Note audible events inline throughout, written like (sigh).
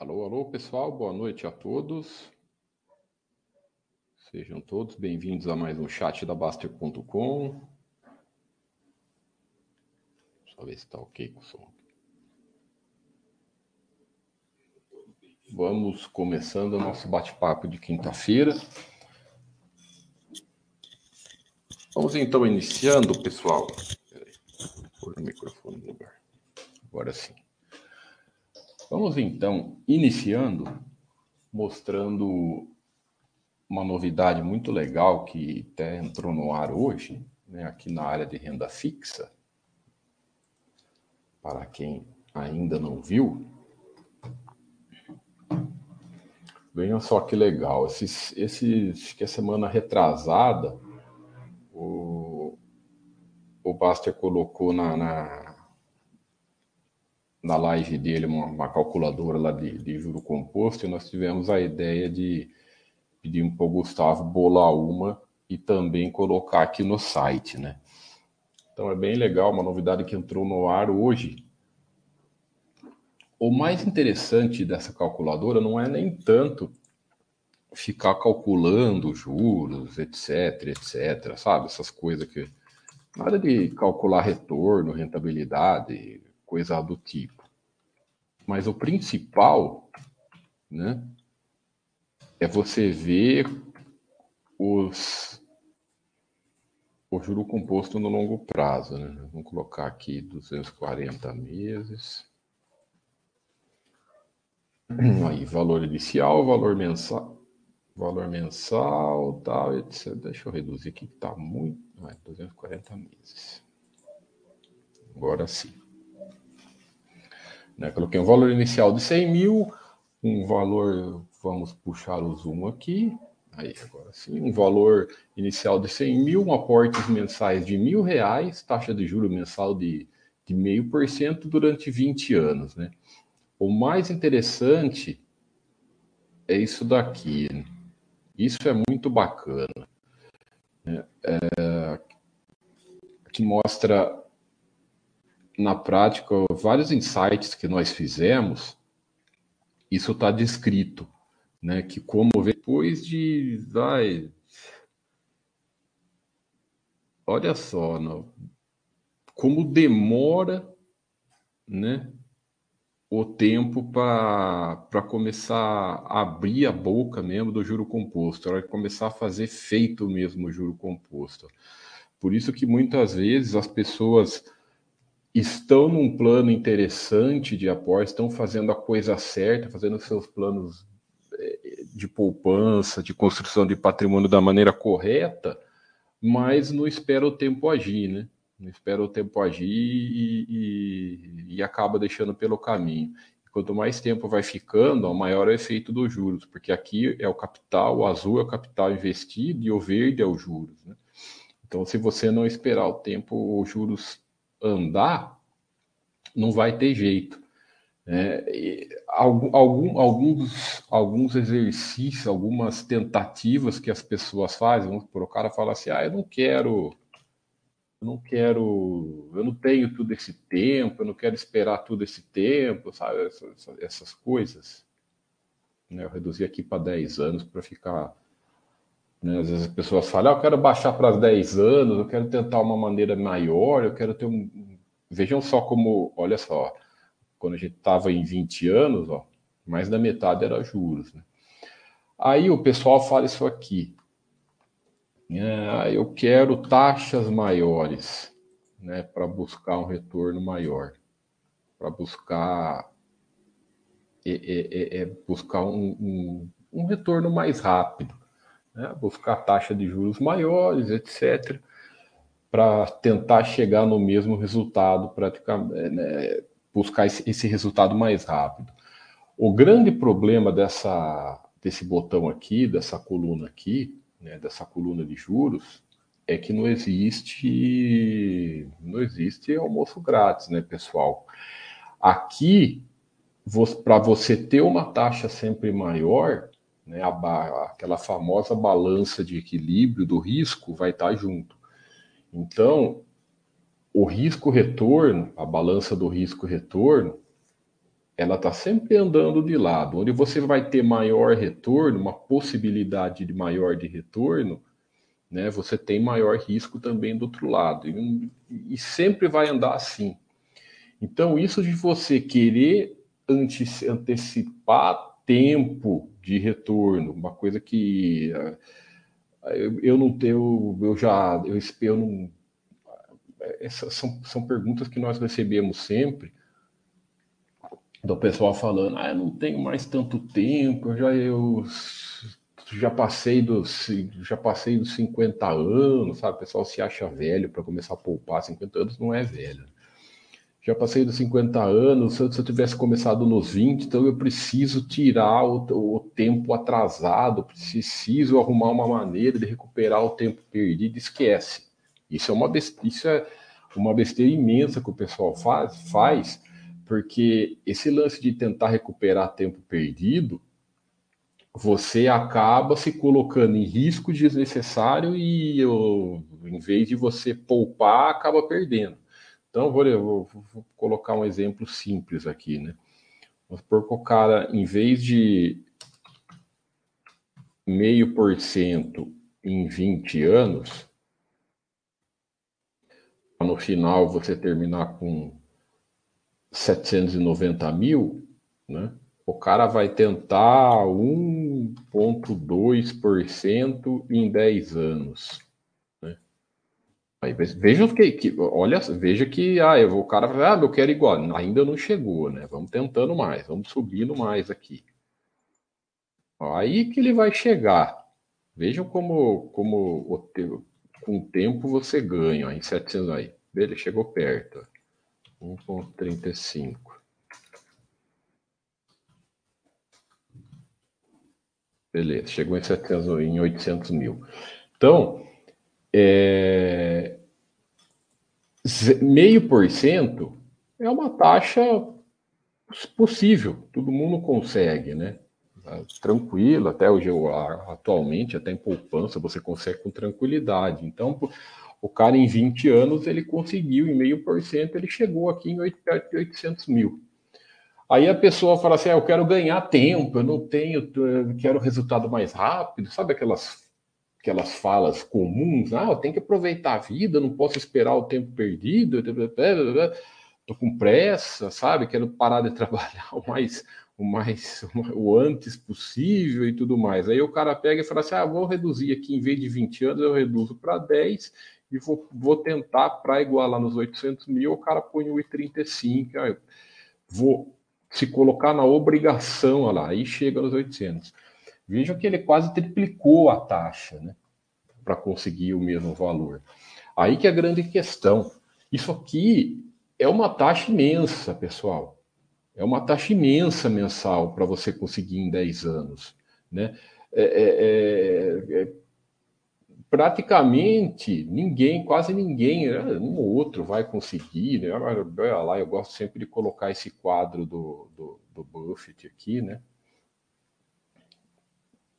Alô, alô, pessoal, boa noite a todos. Sejam todos bem-vindos a mais um chat da Baster.com. Só ver se está ok com o som. Vamos começando o nosso bate-papo de quinta-feira. Vamos então iniciando, pessoal. Peraí, pôr o microfone no lugar. Agora sim. Vamos então iniciando mostrando uma novidade muito legal que até entrou no ar hoje, né, aqui na área de renda fixa. Para quem ainda não viu, Vejam só que legal. Esses, esses, que a semana retrasada, o, o Baster colocou na, na, na live dele uma, uma calculadora lá de, de juro composto e nós tivemos a ideia de pedir para o Gustavo bolar uma e também colocar aqui no site, né? Então é bem legal, uma novidade que entrou no ar hoje, o mais interessante dessa calculadora não é nem tanto ficar calculando juros, etc, etc, sabe? Essas coisas que. Nada de calcular retorno, rentabilidade, coisa do tipo. Mas o principal, né, é você ver os o juro composto no longo prazo, né? Vamos colocar aqui 240 meses. (clears throat) Aí, valor inicial, valor mensal, valor mensal, tal, etc. Deixa eu reduzir aqui que está muito. Vai, 240 meses. Agora sim. Né, coloquei um valor inicial de 100 mil, um valor, vamos puxar o zoom aqui. Aí, agora sim, um valor inicial de 100 mil, um aportes mensais de mil reais, taxa de juro mensal de, de meio por cento durante 20 anos, né? O mais interessante é isso daqui. Isso é muito bacana. Né? É, que mostra na prática vários insights que nós fizemos. Isso está descrito, né? Que como depois de olha só, não, como demora, né? o tempo para começar a abrir a boca mesmo do juro composto, a hora de começar a fazer feito mesmo o juro composto. Por isso que muitas vezes as pessoas estão num plano interessante de aporte, estão fazendo a coisa certa, fazendo seus planos eh, de poupança, de construção de patrimônio da maneira correta, mas não espera o tempo agir, né? não espera o tempo agir e, e, e acaba deixando pelo caminho. Quanto mais tempo vai ficando, maior é o efeito dos juros, porque aqui é o capital, o azul é o capital investido e o verde é os juros. Né? Então, se você não esperar o tempo, os juros andar, não vai ter jeito. É, algum, alguns, alguns exercícios, algumas tentativas que as pessoas fazem, vamos por o cara fala assim, ah, eu não quero eu não quero, eu não tenho todo esse tempo, eu não quero esperar todo esse tempo, sabe? Essas, essas coisas. Né? Eu reduzi aqui para 10 anos para ficar. Né? Às vezes as pessoas falam, ah, eu quero baixar para 10 anos, eu quero tentar uma maneira maior, eu quero ter um. Vejam só como, olha só, quando a gente estava em 20 anos, ó, mais da metade era juros. Né? Aí o pessoal fala isso aqui. É, eu quero taxas maiores, né, para buscar um retorno maior, para buscar é, é, é, é buscar um, um, um, retorno mais rápido, né, buscar taxa de juros maiores, etc, para tentar chegar no mesmo resultado, praticamente, né, buscar esse, esse resultado mais rápido. O grande problema dessa, desse botão aqui, dessa coluna aqui, né, dessa coluna de juros é que não existe não existe almoço grátis, né, pessoal? Aqui, para você ter uma taxa sempre maior, né, a, aquela famosa balança de equilíbrio do risco vai estar tá junto. Então, o risco-retorno, a balança do risco-retorno, ela está sempre andando de lado. Onde você vai ter maior retorno, uma possibilidade de maior de retorno, né, você tem maior risco também do outro lado. E, e sempre vai andar assim. Então, isso de você querer antecipar tempo de retorno, uma coisa que uh, eu, eu, não tenho, eu já, eu, eu não. Essas são, são perguntas que nós recebemos sempre do pessoal falando, ah, eu não tenho mais tanto tempo, eu já eu já passei dos já passei dos 50 anos, sabe? O pessoal se acha velho para começar a poupar, 50 anos não é velho. Já passei dos 50 anos, se eu, tivesse começado nos 20, então eu preciso tirar o, o tempo atrasado, preciso arrumar uma maneira de recuperar o tempo perdido, esquece. Isso é uma besteira, isso é uma besteira imensa que o pessoal faz, faz porque esse lance de tentar recuperar tempo perdido, você acaba se colocando em risco desnecessário e eu, em vez de você poupar, acaba perdendo. Então, vou, vou, vou colocar um exemplo simples aqui, né? Vamos supor que o cara, em vez de meio por cento em 20 anos, no final você terminar com 790 mil, né? o cara vai tentar 1,2% em 10 anos. Aí, veja que, que, olha, veja que ah, eu, o cara vai, ah, eu quero igual, ainda não chegou, né? Vamos tentando mais, vamos subindo mais aqui. Aí que ele vai chegar. Vejam como, como com o tempo você ganha em 700 aí. Ele chegou perto. 1,35. Beleza, chegou em, 700, em 800 mil. Então, é, meio por cento é uma taxa possível, todo mundo consegue, né? Tranquilo, até hoje, atualmente, até em poupança, você consegue com tranquilidade. Então, o cara, em 20 anos, ele conseguiu, em meio por cento, ele chegou aqui em 800 mil. Aí a pessoa fala assim: ah, eu quero ganhar tempo, eu não tenho, eu quero resultado mais rápido. Sabe aquelas, aquelas falas comuns? Ah, eu tenho que aproveitar a vida, não posso esperar o tempo perdido, estou com pressa, sabe? Quero parar de (laughs) trabalhar o mais, o mais o antes possível e tudo mais. Aí o cara pega e fala assim: ah, vou reduzir aqui, em vez de 20 anos, eu reduzo para 10 e vou, vou tentar para igualar nos 800 mil, o cara põe o I35, aí vou se colocar na obrigação, olha lá, aí chega nos 800. Vejam que ele quase triplicou a taxa, né, para conseguir o mesmo valor. Aí que é a grande questão. Isso aqui é uma taxa imensa, pessoal. É uma taxa imensa mensal para você conseguir em 10 anos, né? É, é, é, é praticamente ninguém, quase ninguém, né? um ou outro vai conseguir, né? Olha lá, eu gosto sempre de colocar esse quadro do, do, do Buffett aqui, né?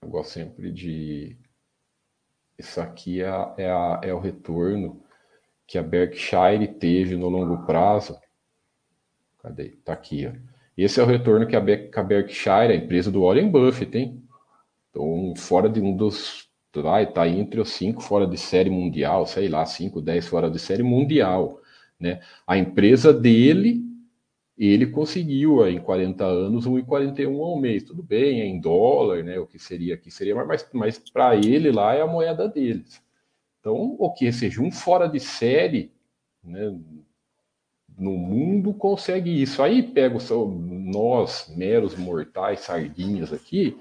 Eu gosto sempre de. Isso aqui é, é, a, é o retorno que a Berkshire teve no longo prazo. Cadê? Tá aqui, ó. Esse é o retorno que a, Berkshire, a empresa do Warren Buffett, tem. Então, fora de um dos estar tá entre os cinco fora de série mundial, sei lá, cinco, dez fora de série mundial, né? A empresa dele, ele conseguiu em 40 anos 1,41 ao mês, tudo bem, é em dólar, né? O que seria aqui seria, mas, mas para ele lá é a moeda deles. Então, o que seja um fora de série, né? No mundo consegue isso. Aí pega nós, meros mortais, sardinhas aqui,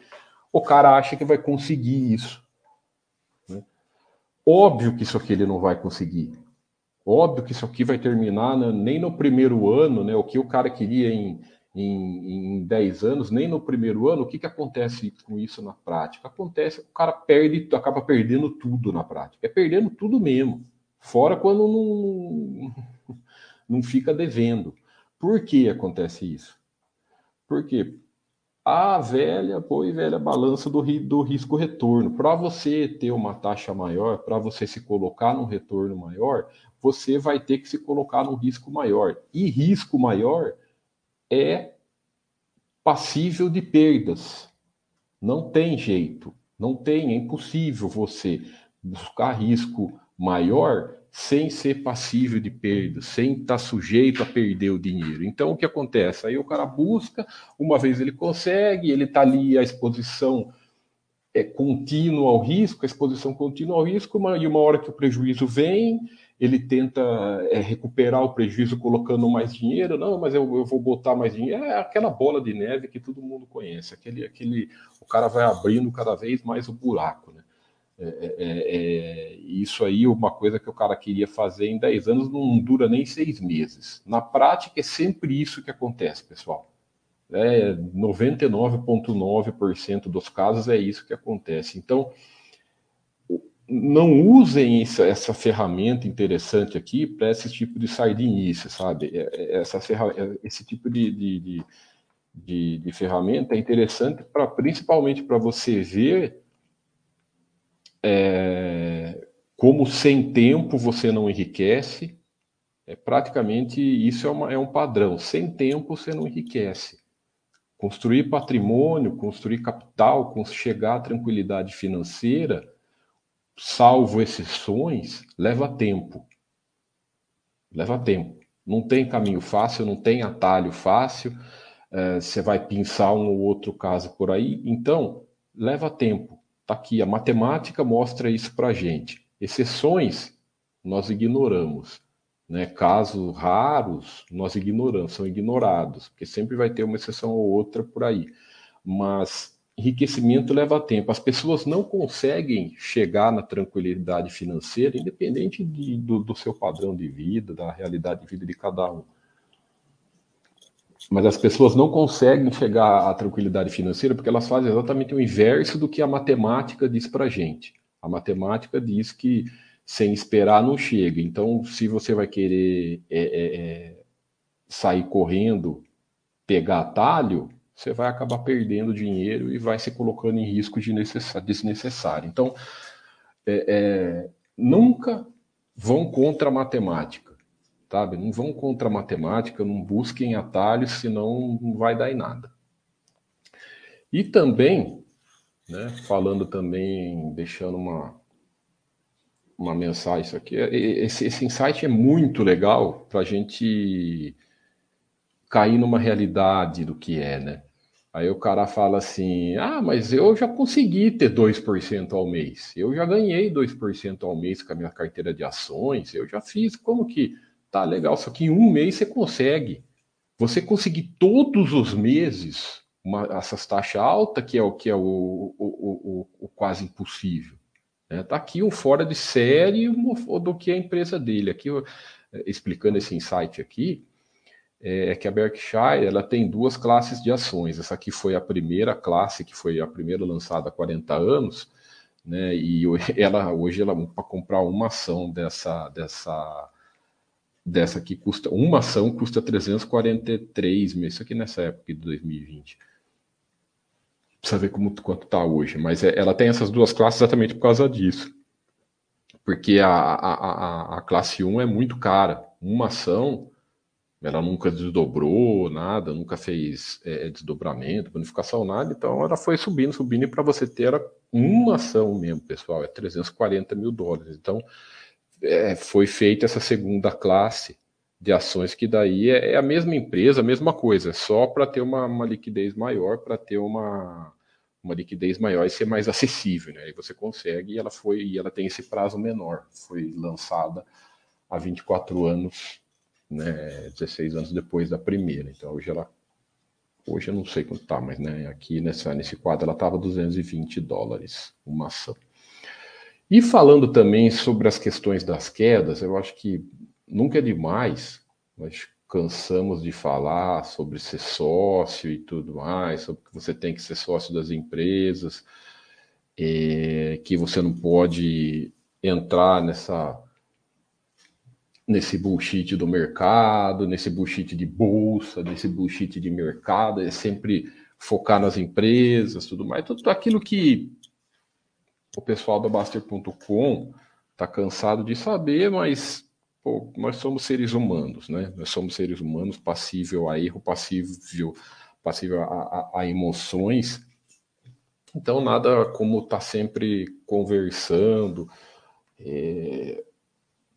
o cara acha que vai conseguir isso. Óbvio que isso aqui ele não vai conseguir. Óbvio que isso aqui vai terminar né, nem no primeiro ano, né? O que o cara queria em, em, em 10 anos, nem no primeiro ano, o que, que acontece com isso na prática? Acontece que o cara perde, acaba perdendo tudo na prática. É perdendo tudo mesmo. Fora quando não, não fica devendo. Por que acontece isso? Porque a velha, boa e velha balança do, do risco-retorno. Para você ter uma taxa maior, para você se colocar num retorno maior, você vai ter que se colocar num risco maior. E risco maior é passível de perdas. Não tem jeito, não tem, é impossível você buscar risco maior sem ser passível de perda, sem estar sujeito a perder o dinheiro. Então, o que acontece? Aí o cara busca, uma vez ele consegue, ele está ali a exposição é contínua ao risco, a exposição contínua ao risco, e uma hora que o prejuízo vem, ele tenta é, recuperar o prejuízo colocando mais dinheiro, não, mas eu, eu, vou botar mais dinheiro, é aquela bola de neve que todo mundo conhece, aquele, aquele, o cara vai abrindo cada vez mais o buraco, né? É, é, é, é isso aí, uma coisa que o cara queria fazer em 10 anos não dura nem seis meses. Na prática, é sempre isso que acontece, pessoal. É, 99,9% dos casos é isso que acontece. Então, não usem essa, essa ferramenta interessante aqui para esse tipo de sardinice, sabe? É, é, essa é, esse tipo de, de, de, de ferramenta é interessante para principalmente para você ver é, como sem tempo você não enriquece. É, praticamente isso é, uma, é um padrão. Sem tempo você não enriquece. Construir patrimônio, construir capital, chegar à tranquilidade financeira salvo exceções, leva tempo. Leva tempo. Não tem caminho fácil, não tem atalho fácil. É, você vai pensar um ou outro caso por aí. Então, leva tempo. Está aqui, a matemática mostra isso para gente. Exceções, nós ignoramos. Né? Casos raros, nós ignoramos, são ignorados, porque sempre vai ter uma exceção ou outra por aí. Mas enriquecimento leva tempo. As pessoas não conseguem chegar na tranquilidade financeira, independente de, do, do, seu padrão de vida, da realidade de vida de cada um. Mas as pessoas não conseguem chegar à tranquilidade financeira porque elas fazem exatamente o inverso do que a matemática diz para gente. A matemática diz que sem esperar não chega. Então, se você vai querer é, é, é sair correndo, pegar atalho, você vai acabar perdendo dinheiro e vai se colocando em risco de desnecessário. Então, é, é, nunca vão contra a matemática, sabe? Não vão contra a matemática, não busquem atalhos, senão não vai dar em nada. E também, né, falando também, deixando uma, uma mensagem, isso aqui, esse, esse insight é muito legal para a gente cair numa realidade do que é, né? Aí o cara fala assim: ah, mas eu já consegui ter 2% ao mês, eu já ganhei 2% ao mês com a minha carteira de ações, eu já fiz. Como que tá legal? Só que em um mês você consegue. Você conseguir todos os meses uma, essas taxas altas, que é o que é o, o, o, o quase impossível. Né? Tá aqui um fora de série do que é a empresa dele. Aqui, explicando esse insight aqui, é que a Berkshire ela tem duas classes de ações. Essa aqui foi a primeira classe, que foi a primeira lançada há 40 anos, né? E (laughs) ela hoje ela para comprar uma ação dessa dessa dessa que custa uma ação custa 343 mil, isso aqui nessa época de 2020. Precisa ver como, quanto está hoje, mas é, ela tem essas duas classes exatamente por causa disso. Porque a, a, a, a classe 1 é muito cara. Uma ação ela nunca desdobrou nada, nunca fez é, desdobramento, bonificação, nada. Então ela foi subindo, subindo, e para você ter uma ação mesmo, pessoal, é 340 mil dólares. Então é, foi feita essa segunda classe de ações, que daí é, é a mesma empresa, a mesma coisa, só para ter uma, uma, liquidez maior, para ter uma, uma liquidez maior e ser mais acessível. Né? Aí você consegue, e ela foi, e ela tem esse prazo menor. Foi lançada há 24 anos né, 16 anos depois da primeira. Então hoje ela, hoje eu não sei quanto tá, mas né, aqui nessa, nesse quadro ela estava 220 dólares uma ação. E falando também sobre as questões das quedas, eu acho que nunca é demais, nós cansamos de falar sobre ser sócio e tudo mais, sobre que você tem que ser sócio das empresas, é, que você não pode entrar nessa nesse bullshit do mercado, nesse bullshit de bolsa, nesse bullshit de mercado, é sempre focar nas empresas, tudo mais, tudo aquilo que o pessoal da Baster.com está cansado de saber, mas pô, nós somos seres humanos, né? Nós somos seres humanos passível a erro, passível passível a, a, a emoções. Então, nada como estar tá sempre conversando, é,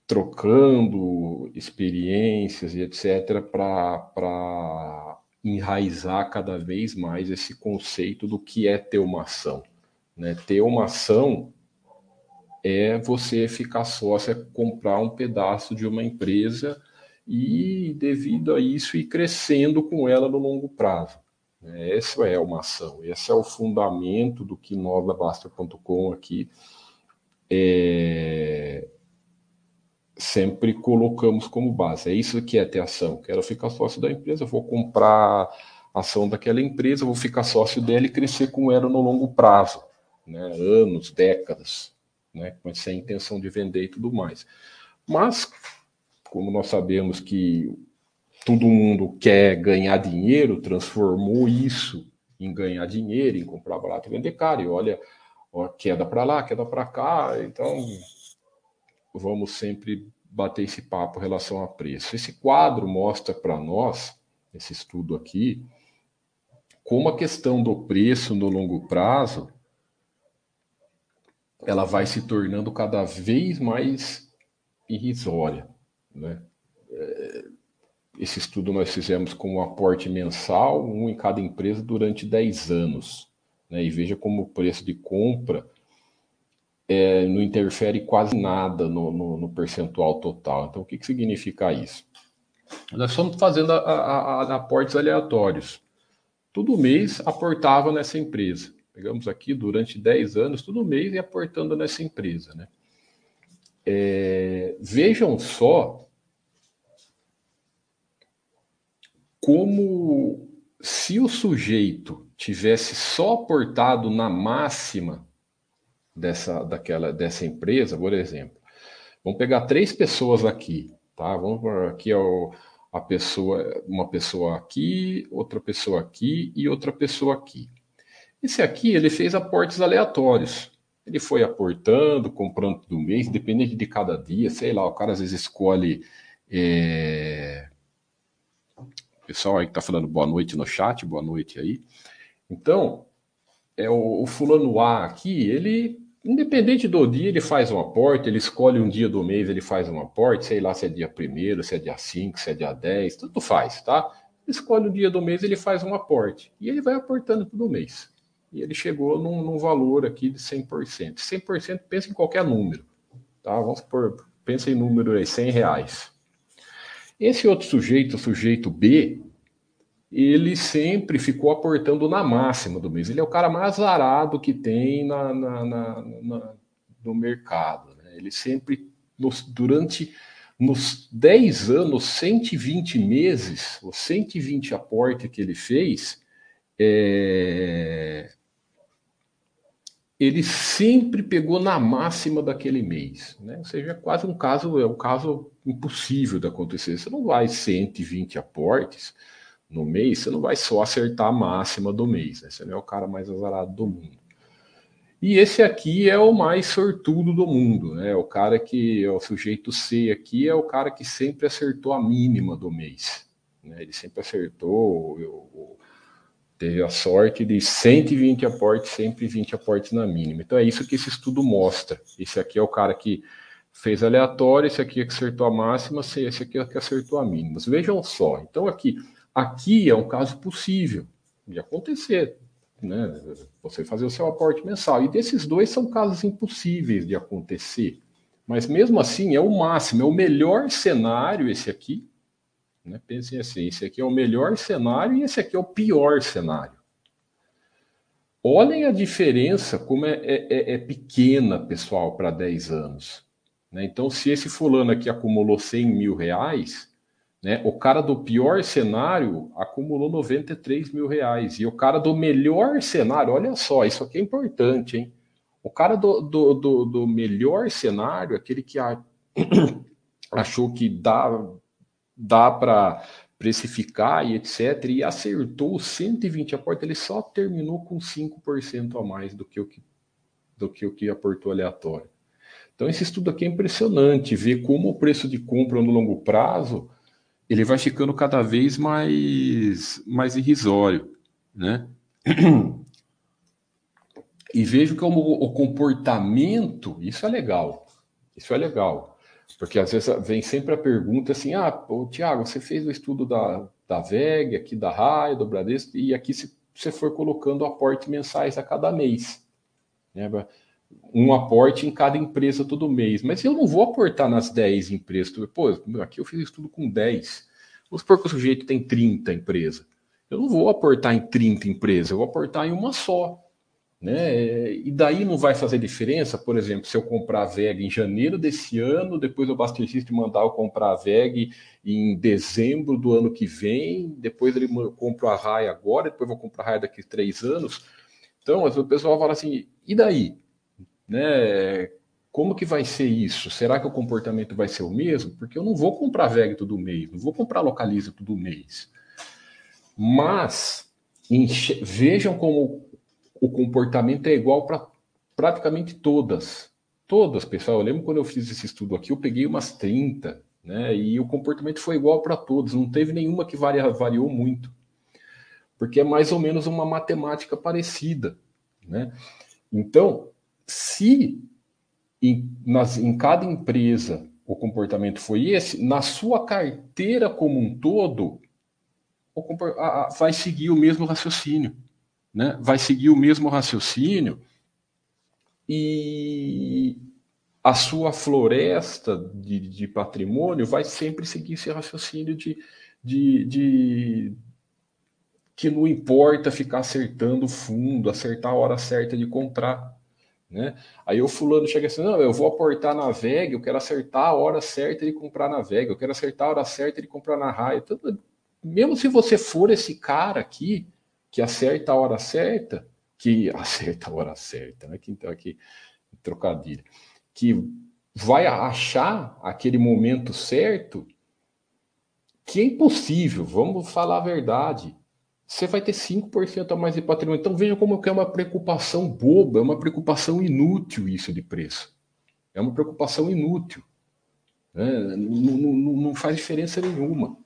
trocando experiências e etc., para enraizar cada vez mais esse conceito do que é ter uma ação. Né? Ter uma ação é você ficar sócio, é comprar um pedaço de uma empresa e, devido a isso, ir crescendo com ela no longo prazo. Essa é uma ação, esse é o fundamento do que nós da Basta.com aqui é, sempre colocamos como base. É isso que é ter ação. Quero ficar sócio da empresa, vou comprar ação daquela empresa, vou ficar sócio dela e crescer com ela no longo prazo, né? anos, décadas, né? com essa intenção de vender e tudo mais. Mas, como nós sabemos que todo mundo quer ganhar dinheiro, transformou isso em ganhar dinheiro, em comprar barato e vender caro. E olha, ó, queda para lá, queda para cá. Então, vamos sempre bater esse papo em relação a preço. Esse quadro mostra para nós, esse estudo aqui, como a questão do preço no longo prazo ela vai se tornando cada vez mais irrisória, né? É, esse estudo nós fizemos com um aporte mensal, um em cada empresa, durante 10 anos. Né? E veja como o preço de compra é, não interfere quase nada no, no, no, percentual total. Então, o que, que significa isso? Nós estamos fazendo a, a, a, aportes aleatórios. Todo mês aportava nessa empresa. Pegamos aqui durante 10 anos, todo mês e aportando nessa empresa. Né? É, vejam só como se o sujeito tivesse só aportado na máxima dessa, daquela, dessa empresa, por exemplo, vamos pegar três pessoas aqui, tá? Vamos aqui é o, a pessoa, uma pessoa aqui, outra pessoa aqui e outra pessoa aqui. Esse aqui ele fez aportes aleatórios. Ele foi aportando, comprando do mês, dependendo de cada dia, sei lá, o cara às vezes escolhe é, pessoal aí que está falando boa noite no chat, boa noite aí. Então, é o, o, fulano A aqui, ele, independente do dia, ele faz um aporte, ele escolhe um dia do mês, ele faz um aporte, sei lá se é dia 1 se é dia 5, se é dia 10, tudo faz, tá? Escolhe o dia do mês, ele faz um aporte. E ele vai aportando todo mês. E ele chegou num, num valor aqui de 100%. 100% pensa em qualquer número, tá? Vamos supor, pensa em número aí, 100 reais. Esse outro sujeito, o sujeito B, ele sempre ficou aportando na máxima do mês. Ele é o cara mais azarado que tem na, na, na, na no mercado. Né? Ele sempre, nos, durante nos 10 anos, 120 meses, os 120 aportes que ele fez, é, ele sempre pegou na máxima daquele mês, né? Ou seja, é quase um caso, é um caso impossível de acontecer. Você não vai 120 aportes no mês, você não vai só acertar a máxima do mês, né? Você não é o cara mais azarado do mundo. E esse aqui é o mais sortudo do mundo, né? O cara que é o sujeito C aqui é o cara que sempre acertou a mínima do mês. Né? Ele sempre acertou o, teve a sorte de 120 aportes, sempre 20 aportes na mínima. Então é isso que esse estudo mostra. Esse aqui é o cara que fez aleatório, esse aqui é que acertou a máxima, esse aqui é que acertou a mínima. Vejam só. Então aqui, aqui é um caso possível de acontecer, né? Você fazer o seu aporte mensal. E desses dois são casos impossíveis de acontecer. Mas mesmo assim é o máximo, é o melhor cenário esse aqui, né? Pensem assim: esse aqui é o melhor cenário e esse aqui é o pior cenário. Olhem a diferença, como é, é, é, é pequena, pessoal, para 10 anos. Né? Então, se esse fulano aqui acumulou 100 mil reais, né, o cara do pior cenário acumulou 93 mil reais. E o cara do melhor cenário, olha só, isso aqui é importante, hein? O cara do, do, do, do melhor cenário, aquele que a, (coughs) achou que dá dá para precificar e etc. E acertou 120 aportes, ele só terminou com 5% a mais do que o que, do que, o que aportou aleatório. Então, esse estudo aqui é impressionante, ver como o preço de compra no longo prazo ele vai ficando cada vez mais, mais irrisório. né? E vejo como o comportamento, isso é legal, isso é legal, porque às vezes vem sempre a pergunta assim, ah, Tiago, você fez o estudo da, da VEG, aqui da RAI, do Bradesco, e aqui você foi colocando aportes mensais a cada mês, né? Um aporte em cada empresa todo mês, mas eu não vou aportar nas 10 empresas, pô, aqui eu fiz estudo com 10, vamos supor que o sujeito tem 30 empresas, eu não vou aportar em 30 empresas, eu vou aportar em uma só. Né? E daí não vai fazer diferença, por exemplo, se eu comprar a VEG em janeiro desse ano, depois o Bastercista mandar eu comprar a VEG em dezembro do ano que vem, depois ele compra a RAI agora, depois vou comprar a RAI daqui a três anos. Então, o pessoal fala assim, e daí? Né? Como que vai ser isso? Será que o comportamento vai ser o mesmo? Porque eu não vou comprar VEG todo mês, não vou comprar Localiza todo mês. Mas vejam como o comportamento é igual para praticamente todas. Todas, pessoal. Eu lembro quando eu fiz esse estudo aqui, eu peguei umas 30, né? E o comportamento foi igual para todos. Não teve nenhuma que varia, variou muito. Porque é mais ou menos uma matemática parecida, né? Então, se em, nas, em cada empresa o comportamento foi esse, na sua carteira como um todo, vai seguir o mesmo raciocínio. Né? Vai seguir o mesmo raciocínio e a sua floresta de, de patrimônio vai sempre seguir esse raciocínio de, de, de, que não importa ficar acertando o fundo, acertar a hora certa de comprar. Né? Aí o fulano chega assim, não, eu vou aportar na VEG, eu quero acertar a hora certa de comprar na VEG, eu quero acertar a hora certa de comprar na RAI. Então, mesmo se você for esse cara aqui, que acerta a hora certa, que (laughs) acerta a hora certa, né? Que então aqui trocadilho, que vai achar aquele momento certo, que é impossível, vamos falar a verdade. Você vai ter 5% a mais de patrimônio. Então veja como é uma preocupação boba, é uma preocupação inútil isso de preço. É uma preocupação inútil. Né? Não, não, não faz diferença nenhuma.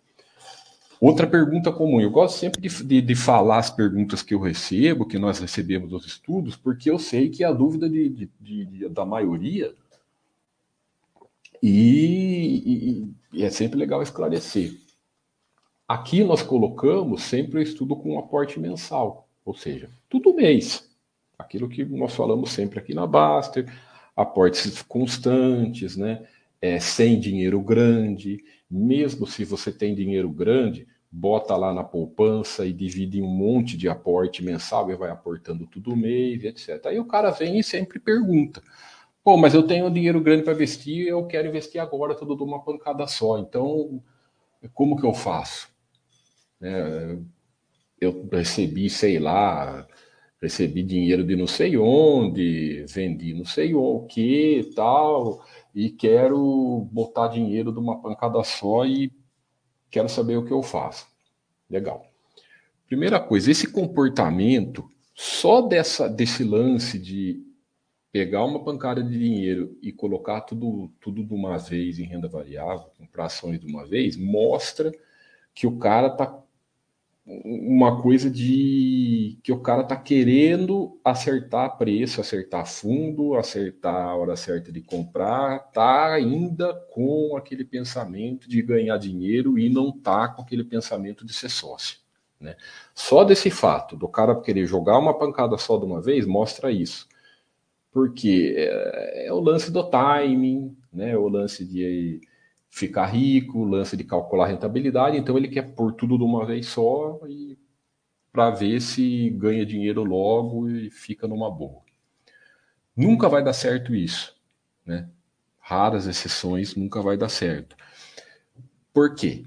Outra pergunta comum, eu gosto sempre de, de, de, falar as perguntas que eu recebo, que nós recebemos dos estudos, porque eu sei que é a dúvida de da maioria e, e, e, é sempre legal esclarecer. Aqui nós colocamos sempre o estudo com aporte mensal, ou seja, todo mês. Aquilo que nós falamos sempre aqui na Baster, aportes constantes, né? É, sem dinheiro grande, mesmo se você tem dinheiro grande, bota lá na poupança e divide em um monte de aporte mensal e vai aportando todo mês, etc. Aí o cara vem e sempre pergunta: pô, mas eu tenho dinheiro grande para investir, eu quero investir agora tudo de uma pancada só, então como que eu faço? É, eu recebi, sei lá, recebi dinheiro de não sei onde, vendi não sei o que, tal e quero botar dinheiro de uma pancada só e quero saber o que eu faço. Legal. Primeira coisa, esse comportamento, só dessa, desse lance de pegar uma pancada de dinheiro e colocar tudo, tudo de uma vez em renda variável, comprar ações de uma vez, mostra que o cara está uma coisa de que o cara tá querendo acertar preço, acertar fundo, acertar a hora certa de comprar, tá ainda com aquele pensamento de ganhar dinheiro e não tá com aquele pensamento de ser sócio. Né? Só desse fato do cara querer jogar uma pancada só de uma vez mostra isso. Porque é, é o lance do timing, né? o lance de ficar rico, lance de calcular rentabilidade, então ele quer pôr tudo de uma vez só e para ver se ganha dinheiro logo e fica numa boa. Nunca vai dar certo isso, né? Raras exceções, nunca vai dar certo. Por quê?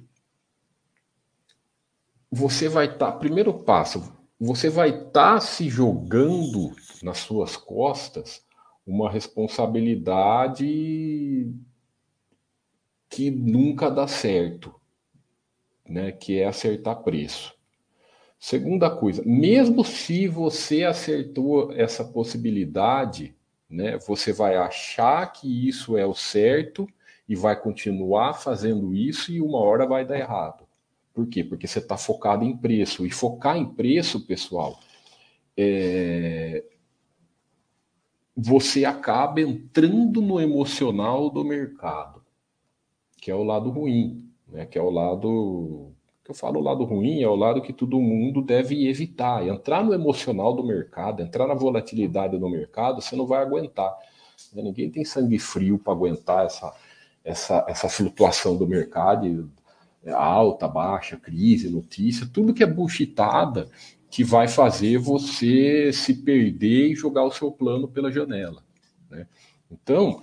Você vai estar, tá, primeiro passo, você vai estar tá se jogando nas suas costas uma responsabilidade que nunca dá certo, né? Que é acertar preço. Segunda coisa, mesmo se você acertou essa possibilidade, né? Você vai achar que isso é o certo e vai continuar fazendo isso e uma hora vai dar errado. Por quê? Porque você está focado em preço. E focar em preço, pessoal, é... você acaba entrando no emocional do mercado, que é o lado ruim, né? que é o lado. Que eu falo o lado ruim, é o lado que todo mundo deve evitar. Entrar no emocional do mercado, entrar na volatilidade do mercado, você não vai aguentar. Ninguém tem sangue frio para aguentar essa, essa, essa flutuação do mercado, alta, baixa, crise, notícia, tudo que é buchitada que vai fazer você se perder e jogar o seu plano pela janela. Né? Então,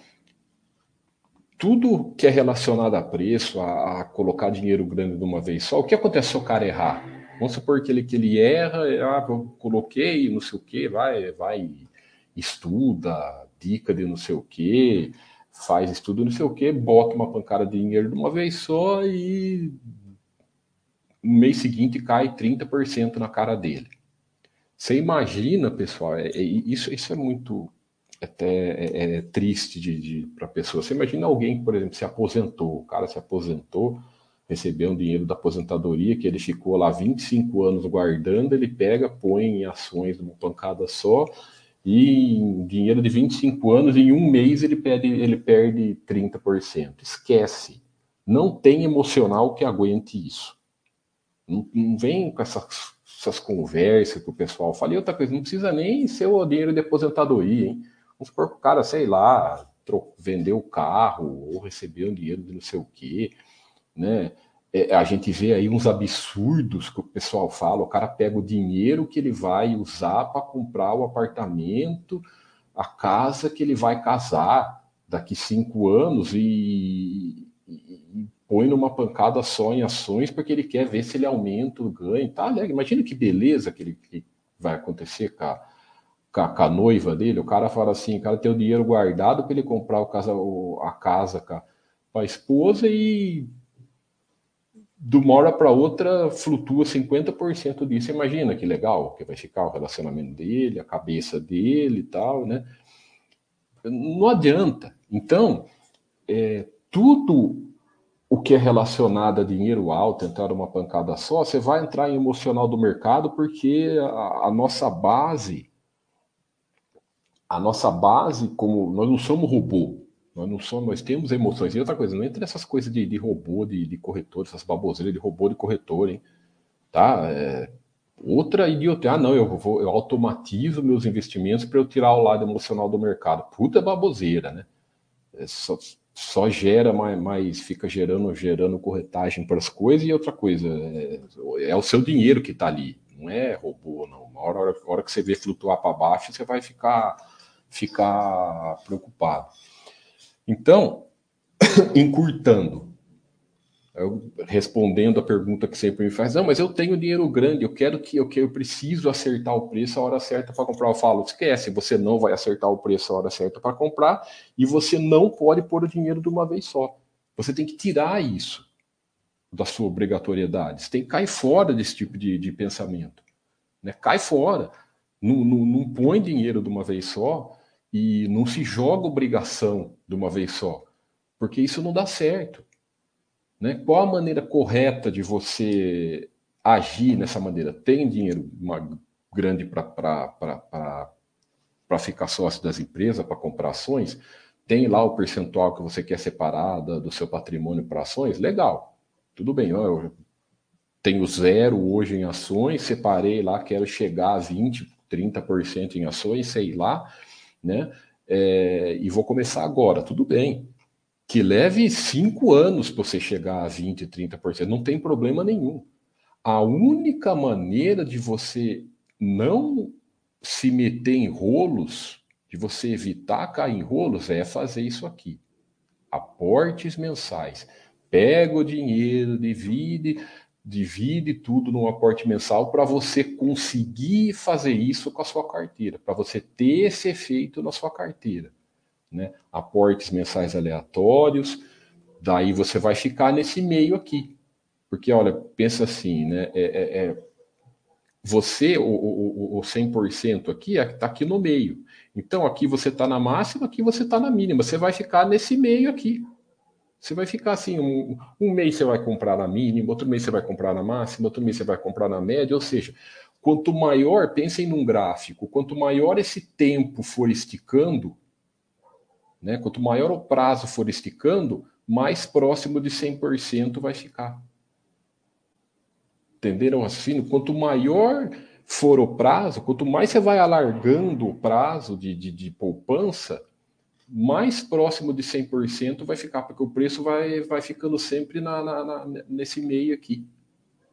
tudo que é relacionado a preço, a, a, colocar dinheiro grande de uma vez só, o que acontece se o cara errar? Vamos supor que ele, que ele erra, ah, eu coloquei, não sei o que, vai, vai, estuda, dica de não sei o que, faz estudo não sei o que, bota uma pancada de dinheiro de uma vez só e no mês seguinte cai 30% na cara dele. Você imagina, pessoal, é, é, isso, isso é muito até é, é triste de, de para a pessoa. Você imagina alguém, por exemplo, se aposentou, o cara se aposentou, recebeu um dinheiro da aposentadoria que ele ficou lá 25 anos guardando, ele pega, põe em ações uma pancada só e em dinheiro de 25 anos, em um mês ele perde, ele perde 30%. Esquece. Não tem emocional que aguente isso. Não, não vem com essas, essas, conversas que o pessoal fala. E outra coisa, não precisa nem ser o dinheiro de aposentadoria, hein? Vamos supor que o cara, sei lá, vendeu o carro ou recebeu um dinheiro de não sei o quê, né? é, a gente vê aí uns absurdos que o pessoal fala. O cara pega o dinheiro que ele vai usar para comprar o apartamento, a casa que ele vai casar daqui cinco anos e, e, põe numa pancada só em ações porque ele quer ver se ele aumenta o ganho. Tá. Imagina que beleza que, ele, que vai acontecer com a, com a, noiva dele. O cara fala assim: o cara tem o dinheiro guardado para ele comprar o casa, a casa com a esposa e de uma hora para outra flutua 50% disso. Imagina que legal que vai ficar o relacionamento dele, a cabeça dele e tal, né? Não adianta. Então, é, tudo o que é relacionado a dinheiro alto, entrar numa pancada só, você vai entrar em emocional do mercado porque a, a nossa base, a nossa base, como nós não somos robô, nós não somos, nós temos emoções. E outra coisa, não entra nessas coisas de, de robô, de, de corretor, essas baboseiras de robô de corretor, hein? Tá? É, outra idiota. Ah, não, eu vou, eu automatizo meus investimentos para eu tirar o lado emocional do mercado. Puta baboseira, né? É só, só gera mais, mais, fica gerando, gerando corretagem para as coisas e outra coisa, é, é o seu dinheiro que está ali, não é robô, não. Uma hora, hora, hora que você vê flutuar para baixo, você vai ficar, ficar preocupado. Então, (coughs) encurtando, eu, respondendo a pergunta que sempre me faz, não, mas eu tenho dinheiro grande, eu quero que eu, que eu preciso acertar o preço a hora certa para comprar. Eu falo, esquece, você não vai acertar o preço a hora certa para comprar e você não pode pôr o dinheiro de uma vez só. Você tem que tirar isso da sua obrigatoriedade. Você tem que cair fora desse tipo de, de pensamento. Né? Cai fora. Não, não, não põe dinheiro de uma vez só e não se joga obrigação de uma vez só, porque isso não dá certo. Né? Qual a maneira correta de você agir nessa maneira? Tem dinheiro uma, grande para ficar sócio das empresas, para comprar ações? Tem lá o percentual que você quer separar do seu patrimônio para ações? Legal, tudo bem. Eu tenho zero hoje em ações, separei lá, quero chegar a 20%, 30% em ações, sei lá né? É, e vou começar agora, tudo bem. Que leve cinco anos para você chegar a 20%, 30%, não tem problema nenhum. A única maneira de você não se meter em rolos, de você evitar cair em rolos, é fazer isso aqui. Aportes mensais. Pega o dinheiro, divide, divide tudo num aporte mensal para você conseguir fazer isso com a sua carteira, para você ter esse efeito na sua carteira. Né? Aportes mensais aleatórios, daí você vai ficar nesse meio aqui. Porque, olha, pensa assim, né? É, é, é você, o, o, o 100% aqui, está aqui no meio. Então, aqui você está na máxima, aqui você está na mínima. Você vai ficar nesse meio aqui. Você vai ficar assim, um, um mês você vai comprar na mínima, outro mês você vai comprar na máxima, outro mês você vai comprar na média, ou seja, quanto maior, pensem num gráfico, quanto maior esse tempo for esticando, né, quanto maior o prazo for esticando, mais próximo de 100% vai ficar. Entenderam assim? Quanto maior for o prazo, quanto mais você vai alargando o prazo de, de, de poupança, mais próximo de 100% vai ficar, porque o preço vai, vai ficando sempre na, na, na, nesse meio aqui.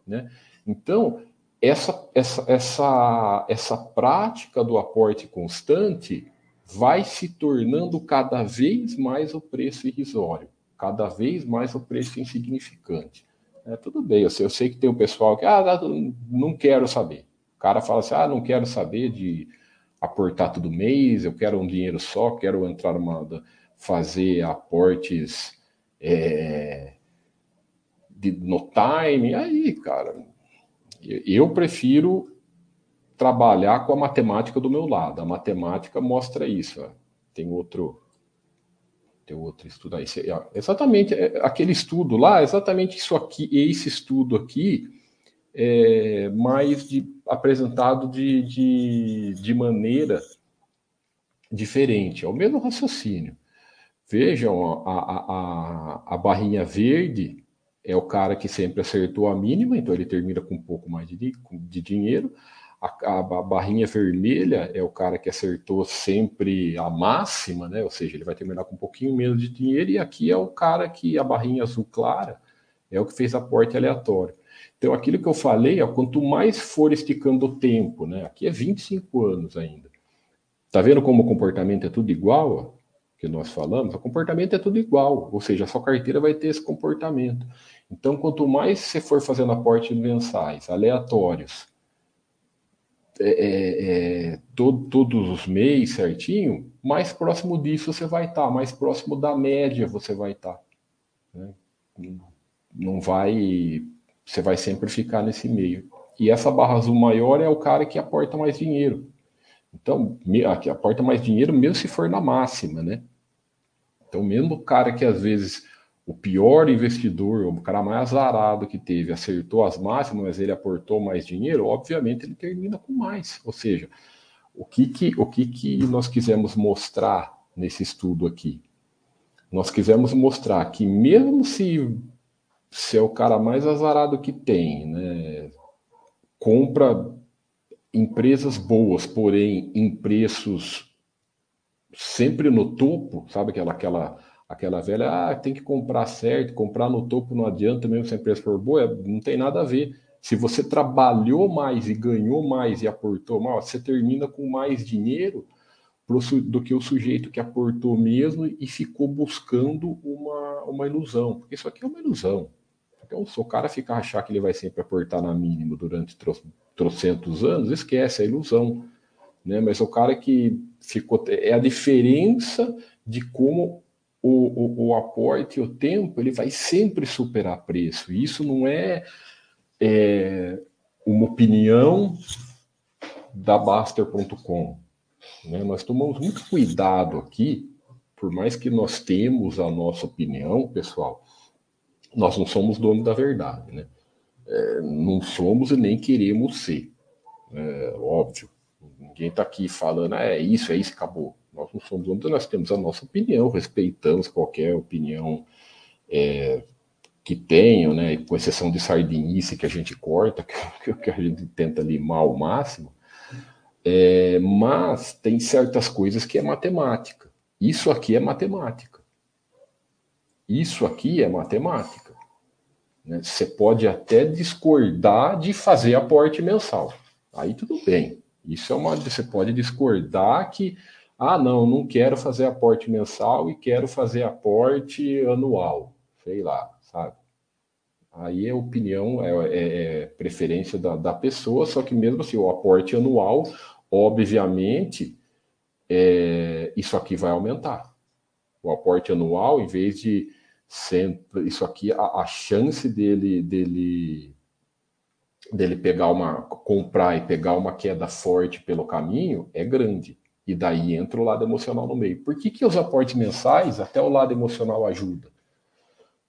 Né? Então, essa, essa, essa, essa prática do aporte constante vai se tornando cada vez mais o preço irrisório, cada vez mais o preço insignificante. É, tudo bem, eu sei, eu sei que tem o um pessoal que, ah, não quero saber. O cara fala assim, ah, não quero saber de aportar todo mês, eu quero um dinheiro só, quero entrar numa. fazer aportes é, de, no time. Aí, cara, eu prefiro trabalhar com a matemática do meu lado. A matemática mostra isso. Ó. Tem outro. Tem outro estudo aí. Exatamente é, aquele estudo lá, exatamente isso aqui, esse estudo aqui é, mais de, apresentado de, de, de maneira diferente. É o mesmo raciocínio. Vejam, a, a, a, barrinha verde é o cara que sempre acertou a mínima, então ele termina com um pouco mais de, de dinheiro. A, a, barrinha vermelha é o cara que acertou sempre a máxima, né? Ou seja, ele vai terminar com um pouquinho menos de dinheiro. E aqui é o cara que a barrinha azul clara é o que fez aporte aleatório. Então, aquilo que eu falei, ó, quanto mais for esticando o tempo, né? Aqui é 25 anos ainda. Tá vendo como o comportamento é tudo igual, ó, que nós falamos? O comportamento é tudo igual, ou seja, a sua carteira vai ter esse comportamento. Então, quanto mais você for fazendo aportes mensais, aleatórios, é, é, é todo, todos os meses certinho, mais próximo disso você vai estar, tá, mais próximo da média você vai estar. Tá, né? Não vai você vai sempre ficar nesse meio. E essa barra azul maior é o cara que aporta mais dinheiro. Então, aqui aporta mais dinheiro mesmo se for na máxima, né? Então, mesmo o cara que às vezes o pior investidor, o cara mais azarado que teve, acertou as máximas, mas ele aportou mais dinheiro, obviamente ele termina com mais. Ou seja, o que que, o que, que nós quisemos mostrar nesse estudo aqui? Nós quisemos mostrar que mesmo se se é o cara mais azarado que tem, né? Compra empresas boas, porém em preços sempre no topo, sabe aquela aquela aquela velha, ah, tem que comprar certo, comprar no topo não adianta mesmo se a empresa for boa, não tem nada a ver. Se você trabalhou mais e ganhou mais e aportou mais, você termina com mais dinheiro do que o sujeito que aportou mesmo e ficou buscando uma, uma ilusão. Porque isso aqui é uma ilusão. Então, se o cara ficar achar que ele vai sempre aportar na mínima durante tro, trocentos anos, esquece, é ilusão. Né? Mas o cara que ficou. É a diferença de como o, o, o aporte e o tempo ele vai sempre superar preço. E isso não é, é uma opinião da Baster.com. Né? Nós tomamos muito cuidado aqui, por mais que nós temos a nossa opinião, pessoal, nós não somos dono da verdade, né? É, não somos e nem queremos ser. É, óbvio. Ninguém está aqui falando, ah, é isso, é isso, acabou. Nós não somos donos, nós temos a nossa opinião, respeitamos qualquer opinião é, que tenham, né? Com exceção de sardinice que a gente corta, (laughs) que, que a gente tenta limar ao máximo. É, mas tem certas coisas que é matemática. Isso aqui é matemática. Isso aqui é matemática. Né? Você pode até discordar de fazer aporte mensal. Aí tudo bem. Isso é uma. Você pode discordar que, ah, não, não quero fazer aporte mensal e quero fazer aporte anual. Sei lá, sabe? Aí é opinião, é, é, é preferência da, da, pessoa, só que mesmo assim, o aporte anual, obviamente, é, isso aqui vai aumentar. O aporte anual, em vez de sempre isso aqui a, a, chance dele dele dele pegar uma comprar e pegar uma queda forte pelo caminho é grande e daí entra o lado emocional no meio por que que os aportes mensais até o lado emocional ajuda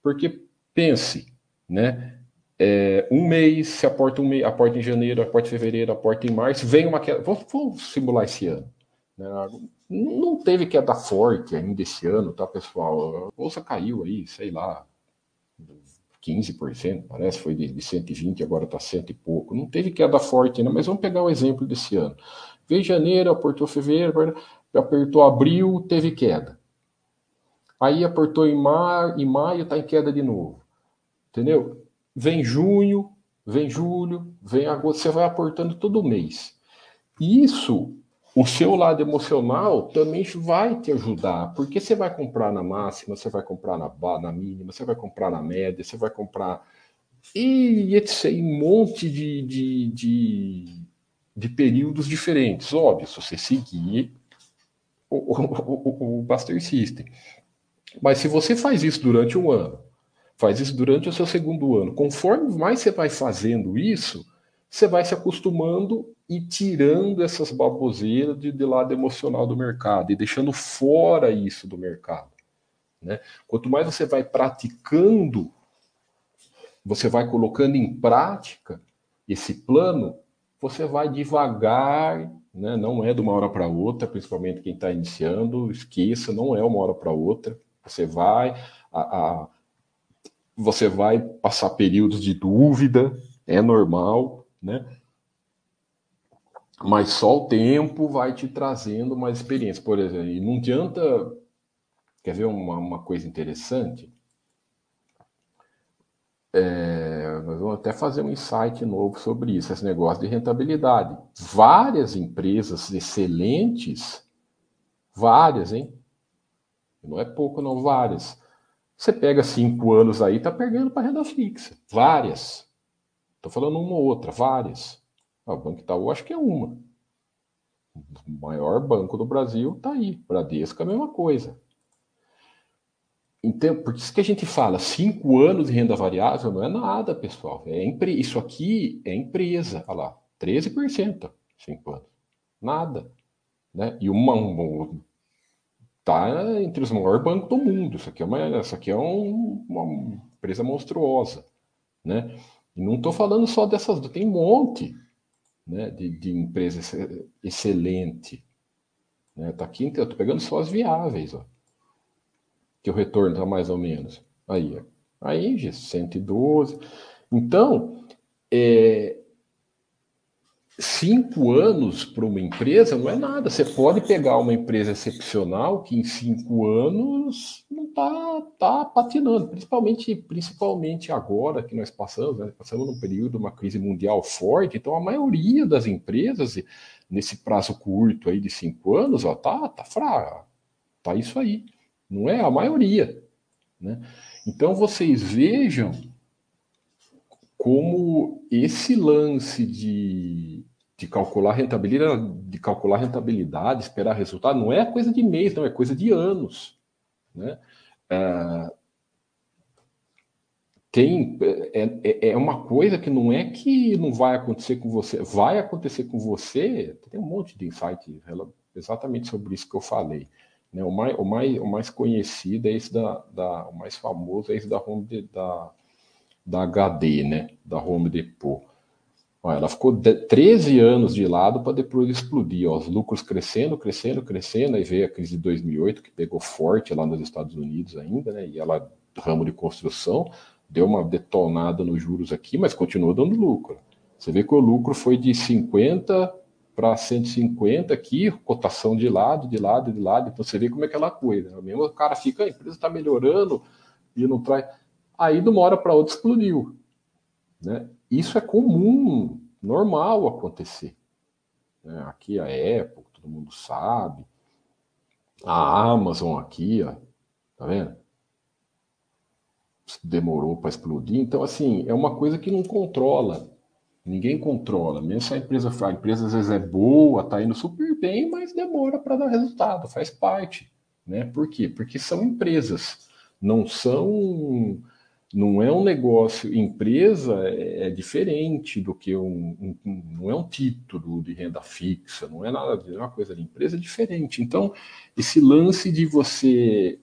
Porque pense, né? É, um mês, se aporta um mês, aporta em janeiro, aporta em fevereiro, aporta em março, vem uma queda. Vou, vou simular esse ano. Né? Não teve queda forte ainda esse ano, tá, pessoal? A bolsa caiu aí, sei lá, 15%, parece, foi de, de 120, agora está cento e pouco. Não teve queda forte ainda, mas vamos pegar o exemplo desse ano. Veio janeiro, aportou fevereiro, apertou abril, teve queda. Aí aportou em, mar, em maio, está em queda de novo. Entendeu? Vem junho, vem julho, vem agosto, você vai aportando todo mês. Isso, o seu lado emocional também vai te ajudar, porque você vai comprar na máxima, você vai comprar na, na mínima, você vai comprar na média, você vai comprar. E etc. Um monte de, de, de, de períodos diferentes. Óbvio, se você seguir o, o, o, o Buster System. Mas se você faz isso durante um ano, Faz isso durante o seu segundo ano. Conforme mais você vai fazendo isso, você vai se acostumando e tirando essas baboseiras de, de lado emocional do mercado e deixando fora isso do mercado. Né? Quanto mais você vai praticando, você vai colocando em prática esse plano, você vai devagar, né? não é de uma hora para outra, principalmente quem está iniciando, esqueça, não é uma hora para outra. Você vai, a, a, você vai passar períodos de dúvida, é normal, né? Mas só o tempo vai te trazendo mais experiência. Por exemplo, e não adianta. Quer ver uma, uma coisa interessante? É, nós vamos até fazer um insight novo sobre isso, esse negócio de rentabilidade. Várias empresas excelentes, várias, hein? Não é pouco, não, várias você pega cinco anos aí, tá perdendo para renda fixa. Várias. Estou falando uma ou outra, várias. Ah, o Banco Itaú acho que é uma. O maior banco do Brasil está aí. Bradesco é a mesma coisa. Então, por isso que a gente fala, cinco anos de renda variável não é nada, pessoal. É empre... Isso aqui é empresa. Olha lá, 13%, cinco anos. Nada. Né? E uma, uma, está entre os maiores bancos do mundo. Isso aqui é uma, isso aqui é um, uma empresa monstruosa, né? E não estou falando só dessas, tem um monte, né, de, de empresa excelente, né? Tá aqui, estou pegando só as viáveis, ó, que o retorno está mais ou menos aí, ó. aí, 112. Então, é, cinco anos para uma empresa não é nada. Você pode pegar uma empresa excepcional que em cinco anos não está tá patinando, principalmente, principalmente agora que nós passamos, né? passamos num período, uma crise mundial forte, então a maioria das empresas, nesse prazo curto aí de cinco anos, ó, tá, tá fraca, tá isso aí. Não é a maioria. Né? Então vocês vejam como esse lance de, de calcular rentabilidade, de calcular rentabilidade, esperar resultado, não é coisa de mês, não é coisa de anos, né? É, tem é, é, é uma coisa que não é que não vai acontecer com você, vai acontecer com você. Tem um monte de insight exatamente sobre isso que eu falei. Né? O, mais, o, mais, o mais conhecido é esse da, da, o mais famoso é esse da Home de, da da HD, né? Da Home Depot. Ela ficou 13 anos de lado para depois explodir. Ó, os lucros crescendo, crescendo, crescendo. Aí veio a crise de 2008, que pegou forte lá nos Estados Unidos ainda, né? E ela, ramo de construção, deu uma detonada nos juros aqui, mas continuou dando lucro. Você vê que o lucro foi de 50 para 150 aqui, cotação de lado, de lado, de lado. Então você vê como é aquela coisa. Né? Mesmo o cara fica, a empresa está melhorando e não traz aí de uma hora para outra explodiu. Né? Isso é comum, normal acontecer. Né? Aqui a Apple, todo mundo sabe. A Amazon aqui, ó, tá vendo? Demorou para explodir. Então, assim, é uma coisa que não controla. Ninguém controla. Mesmo se a empresa, a empresa às vezes é boa, tá indo super bem, mas demora para dar resultado, faz parte. Né? Por quê? Porque são empresas, não são não é um negócio, empresa é, é diferente do que um, um, não é um título de renda fixa, não é nada é uma coisa de empresa é diferente. Então, esse lance de você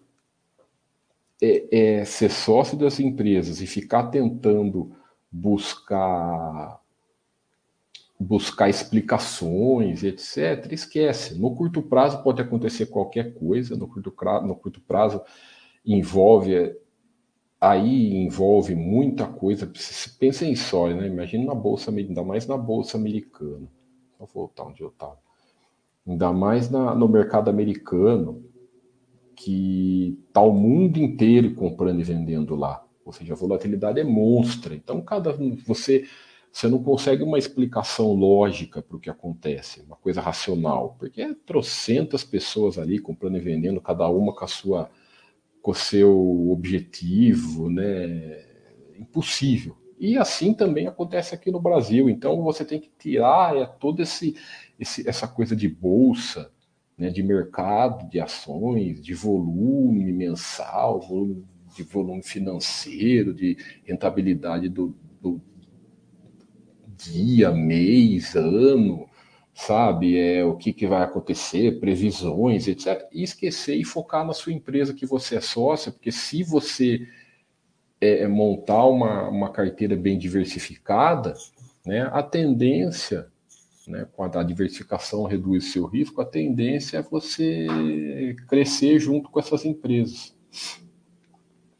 é, é ser sócio das empresas e ficar tentando buscar buscar explicações, etc., esquece. No curto prazo pode acontecer qualquer coisa, no curto, no curto prazo envolve aí envolve muita coisa. Pensem só, né? Imagina na bolsa, ainda mais na bolsa americana. Vou voltar onde eu estava. Ainda mais na, no mercado americano, que está o mundo inteiro comprando e vendendo lá. Ou seja, a volatilidade é monstra. Então, cada você você não consegue uma explicação lógica para o que acontece, uma coisa racional, porque é trocentas pessoas ali comprando e vendendo, cada uma com a sua com seu objetivo, né? Impossível. E assim também acontece aqui no Brasil. Então você tem que tirar é, toda esse, esse, essa coisa de bolsa, né, de mercado, de ações, de volume mensal, volume, de volume financeiro, de rentabilidade do, do dia, mês, ano, sabe? É o que, que vai acontecer, previsões, etc. E esquecer e focar na sua empresa que você é sócio, porque se você é, é, montar uma, uma carteira bem diversificada, né, a tendência, né, quando a diversificação reduz seu risco, a tendência é você crescer junto com essas empresas.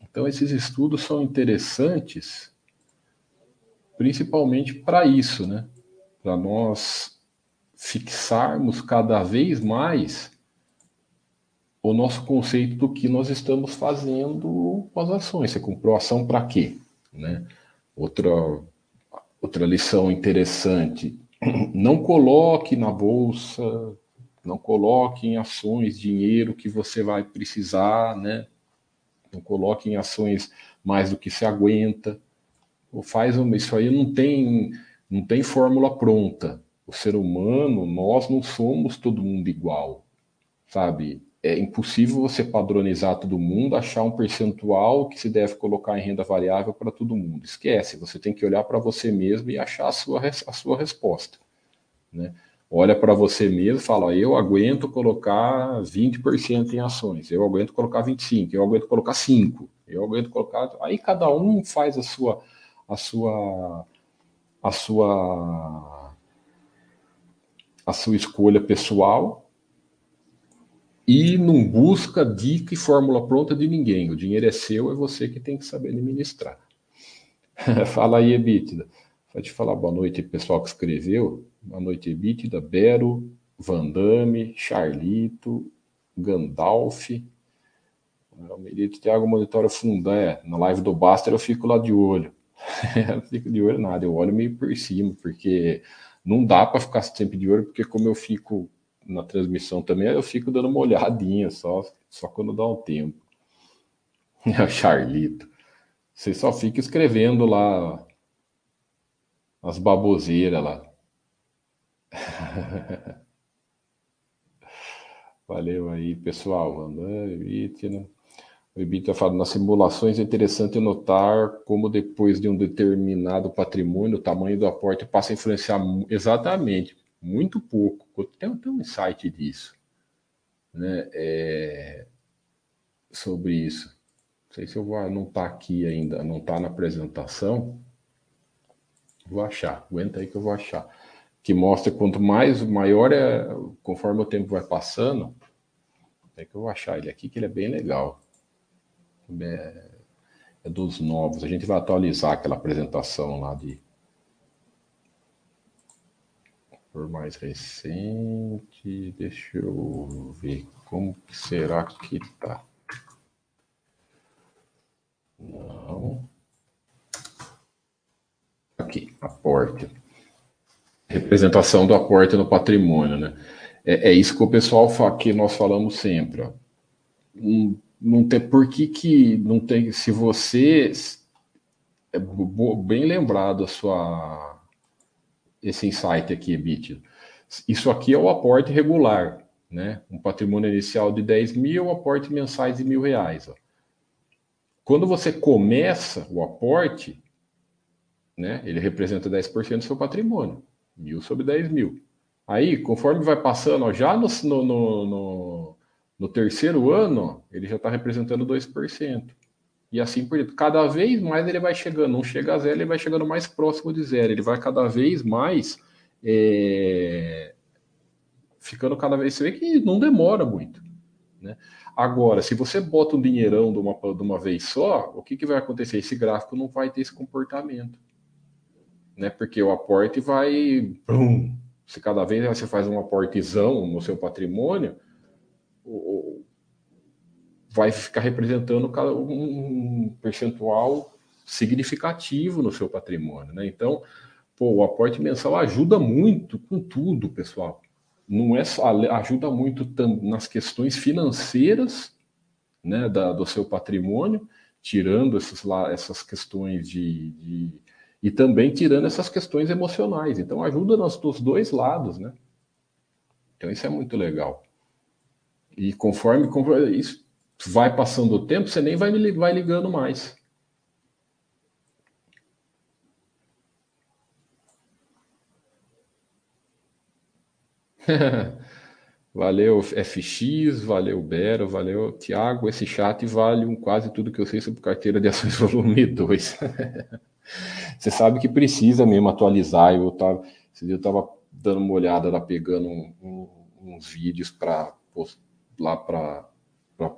Então, esses estudos são interessantes principalmente para isso, né? Para nós fixarmos cada vez mais o nosso conceito do que nós estamos fazendo com as ações. Você comprou ação para quê? Né? Outra, outra lição interessante: (clears throat) não coloque na bolsa, não coloque em ações dinheiro que você vai precisar, né? Não coloque em ações mais do que se aguenta faz uma, isso aí não tem, não tem fórmula pronta. O ser humano, nós não somos todo mundo igual, sabe? É impossível você padronizar todo mundo, achar um percentual que se deve colocar em renda variável para todo mundo. Esquece, você tem que olhar para você mesmo e achar a sua, a sua resposta. Né? Olha para você mesmo e fala: eu aguento colocar 20% em ações, eu aguento colocar 25%, eu aguento colocar 5%, eu aguento colocar. Aí cada um faz a sua, a sua a sua a sua escolha pessoal e não busca dica e fórmula pronta de ninguém. O dinheiro é seu, é você que tem que saber administrar. (laughs) Fala aí, Ebítida. Vou te falar boa noite, pessoal que escreveu. Boa noite, Ebítida, Bero, Vandame, Charlito, Gandalf. O Merito Thiago Monitora Fundão. É, na live do Baster eu fico lá de olho. (laughs) eu fico de olho nada, eu olho meio por cima, porque não dá para ficar sempre de olho, porque como eu fico na transmissão também, eu fico dando uma olhadinha só, só quando dá um tempo. (laughs) É o Charlito. Você só fica escrevendo lá as baboseiras lá. (laughs) Valeu aí, pessoal. André, Vítima. O Ibita fala, nas simulações é interessante notar como depois de um determinado patrimônio, o tamanho do aporte passa a influenciar exatamente, muito pouco. Tem, tem um insight disso, né? É, sobre isso. Não sei se eu vou, não está aqui ainda, não está na apresentação. Vou achar, aguenta aí que eu vou achar. Que mostra quanto mais maior é, conforme o tempo vai passando, é que eu vou achar ele aqui, que ele é bem legal é, é dos novos. A gente vai atualizar aquela apresentação lá de por mais recente. Deixa eu ver como que será que tá. Não. Aqui, aporte. Representação do aporte no patrimônio, né? É, é isso que o pessoal fala, que nós falamos sempre. Ó. Um não tem por que, que não tem se você é bem lembrado a sua esse insight aqui, Bit. Isso aqui é o aporte regular, né? Um patrimônio inicial de 10 mil, aporte mensais de mil reais. Ó. Quando você começa o aporte, né? Ele representa 10% do seu patrimônio, mil sobre 10 mil. Aí, conforme vai passando, ó, já no, no, no no terceiro ano, ele já está representando 2%. E assim por cada vez mais ele vai chegando, não chega a zero, ele vai chegando mais próximo de zero. Ele vai cada vez mais é, ficando cada vez. Você vê que não demora muito. Né? Agora, se você bota um dinheirão de uma, de uma vez só, o que, que vai acontecer? Esse gráfico não vai ter esse comportamento. Né? Porque o aporte vai. Brum, se cada vez você faz um aportezão no seu patrimônio, vai ficar representando um percentual significativo no seu patrimônio. Né? Então, pô, o aporte mensal ajuda muito com tudo, pessoal não é só, ajuda muito nas questões financeiras né, da, do seu patrimônio, tirando esses, lá, essas questões de, de, e também tirando essas questões emocionais. Então ajuda nos dos dois lados, né? Então isso é muito legal. E conforme, conforme isso vai passando o tempo, você nem vai, vai ligando mais. (laughs) valeu FX, valeu Bero, valeu Tiago. Esse chat vale um quase tudo que eu sei sobre carteira de ações (laughs) volume 2. (laughs) Você sabe que precisa mesmo atualizar. Eu tava, eu estava dando uma olhada lá, pegando um, um, uns vídeos para lá para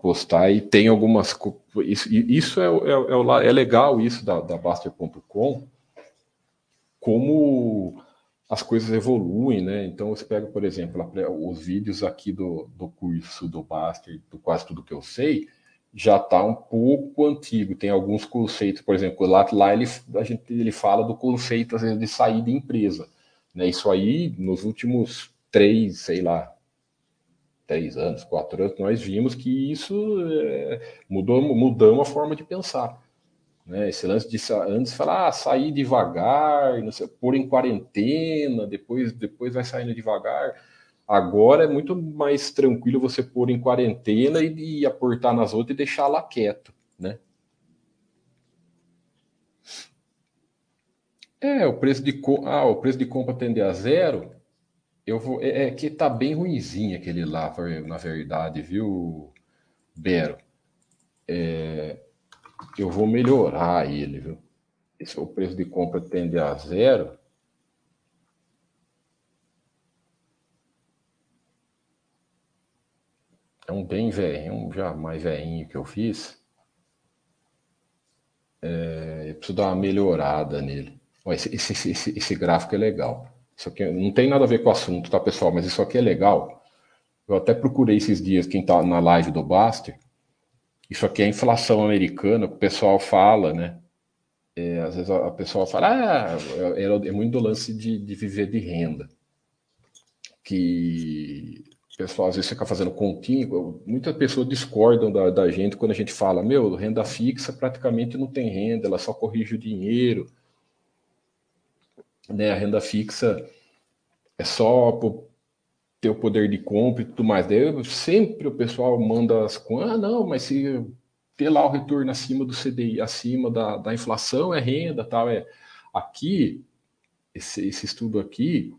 postar e tem algumas isso, isso é, é, é, é legal isso da, da Baster.com como as coisas evoluem, né? Então você pega, por exemplo, os vídeos aqui do, do curso do Master, do quase tudo que eu sei, já está um pouco antigo. Tem alguns conceitos, por exemplo, lá, lá ele, a gente, ele fala do conceito às vezes, de sair de empresa. Né? Isso aí, nos últimos três, sei lá, três anos, quatro anos, nós vimos que isso é, mudou, mudamos a forma de pensar. Né? Esse lance de antes falar, ah, sair devagar, não sei, pôr em quarentena, depois, depois vai saindo devagar. Agora é muito mais tranquilo você pôr em quarentena e, e aportar nas outras e deixar lá quieto, né? É, o preço de ah, o preço de compra tender a zero. Eu vou é, é que tá bem ruimzinho aquele lá, na verdade, viu, Bero? É, eu vou melhorar ele, viu? Se o preço de compra tende a zero, é um bem velho, um já mais velhinho que eu fiz. É, eu preciso dar uma melhorada nele. Esse, esse, esse, esse, gráfico é legal. Isso aqui não tem nada a ver com o assunto, tá, pessoal? Mas isso aqui é legal. Eu até procurei esses dias quem tá na live do Baster isso aqui é inflação americana, o pessoal fala, né? É, às vezes a, a pessoa fala, ah, é, é, é muito do lance de, de, viver de renda. Que o pessoal às vezes fica fazendo continha, muitas pessoas discordam da, da, gente quando a gente fala, meu, renda fixa praticamente não tem renda, ela só corrige o dinheiro. Né, a renda fixa é só ter o poder de compra e tudo mais. Daí sempre o pessoal manda as ah, não, mas se ter lá o retorno acima do CDI, acima da, da inflação, é renda, tal. É. Aqui, esse, esse estudo aqui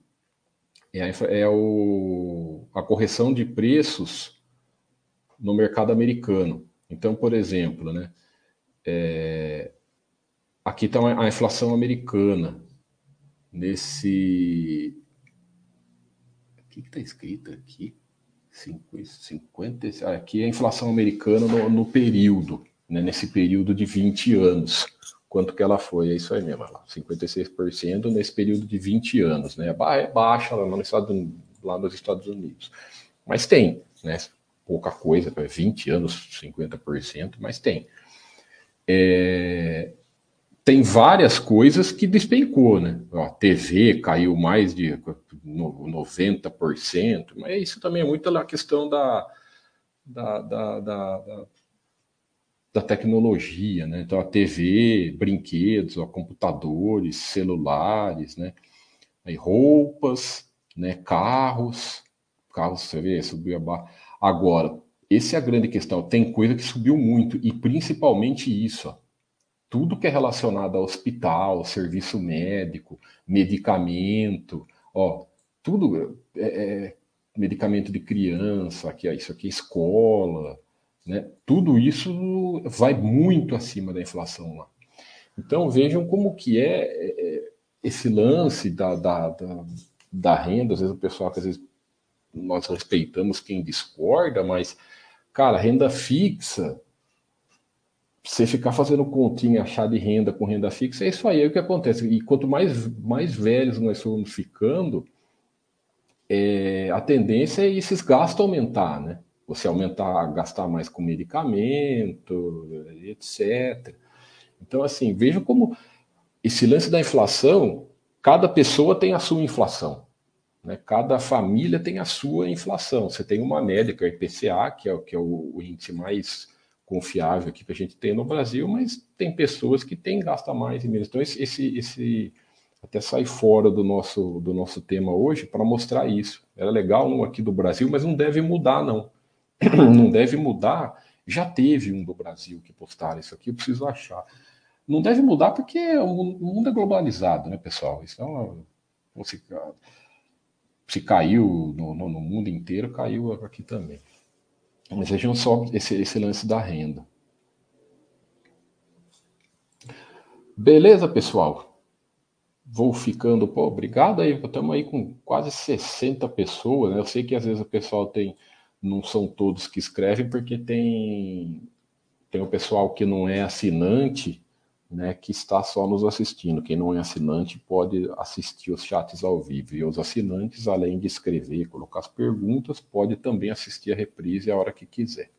é, a, é o, a correção de preços no mercado americano. Então, por exemplo, né, é, aqui está a inflação americana nesse que está escrito aqui? 50, aqui é a inflação americana no, no período, né, nesse período de 20 anos. Quanto que ela foi? É isso aí mesmo, lá, 56% nesse período de 20 anos. Né? É baixa lá, no estado, lá nos Estados Unidos. Mas tem, né? pouca coisa, 20 anos, 50%, mas tem. É, tem várias coisas que despencou, né? A TV caiu mais de 90%, mas isso também é muito a questão da, da, da, da, da tecnologia, né? Então, a TV, brinquedos, ó, computadores, celulares, né? Aí, roupas, né? Carros, carros, você vê, subiu a barra. Agora, essa é a grande questão. Tem coisa que subiu muito, e principalmente isso, ó tudo que é relacionado a hospital, serviço médico, medicamento, ó, tudo é, é medicamento de criança, aqui, isso aqui é escola, Né? Tudo isso vai muito acima da inflação lá. Então vejam como que é, é esse lance da, da, da, da, renda. Às vezes o pessoal, às vezes nós respeitamos quem discorda, mas, cara, renda fixa, você ficar fazendo continha, achar de renda com renda fixa, é isso aí é o que acontece. E quanto mais, mais velhos nós formos ficando, é, a tendência é esses gastos aumentar, né? Você aumentar, gastar mais com medicamento, etc. Então, assim, vejam como esse lance da inflação, cada pessoa tem a sua inflação. Né? Cada família tem a sua inflação. Você tem uma média, que é o IPCA, que é, que é o, o índice mais confiável aqui que a gente tem no Brasil, mas tem pessoas que têm gasta mais e menos. Então, esse, esse, até sai fora do nosso, do nosso tema hoje para mostrar isso. Era legal um aqui do Brasil, mas não deve mudar, não. (clears throat) não deve mudar. Já teve um do Brasil que postaram isso aqui, eu preciso achar. Não deve mudar porque o mundo é globalizado, né, pessoal? Uma. Se, se caiu no, no, no mundo inteiro, caiu aqui também. Mas vejam só esse, esse lance da renda. Beleza, pessoal? Vou ficando. Pô, obrigado aí. Estamos aí com quase 60 pessoas. Né? Eu sei que às vezes o pessoal tem. Não são todos que escrevem, porque tem, tem o pessoal que não é assinante né, que está só nos assistindo. Quem não é assinante pode assistir os chats ao vivo. E os assinantes, além de escrever, colocar as perguntas, pode também assistir a reprise a hora que quiser.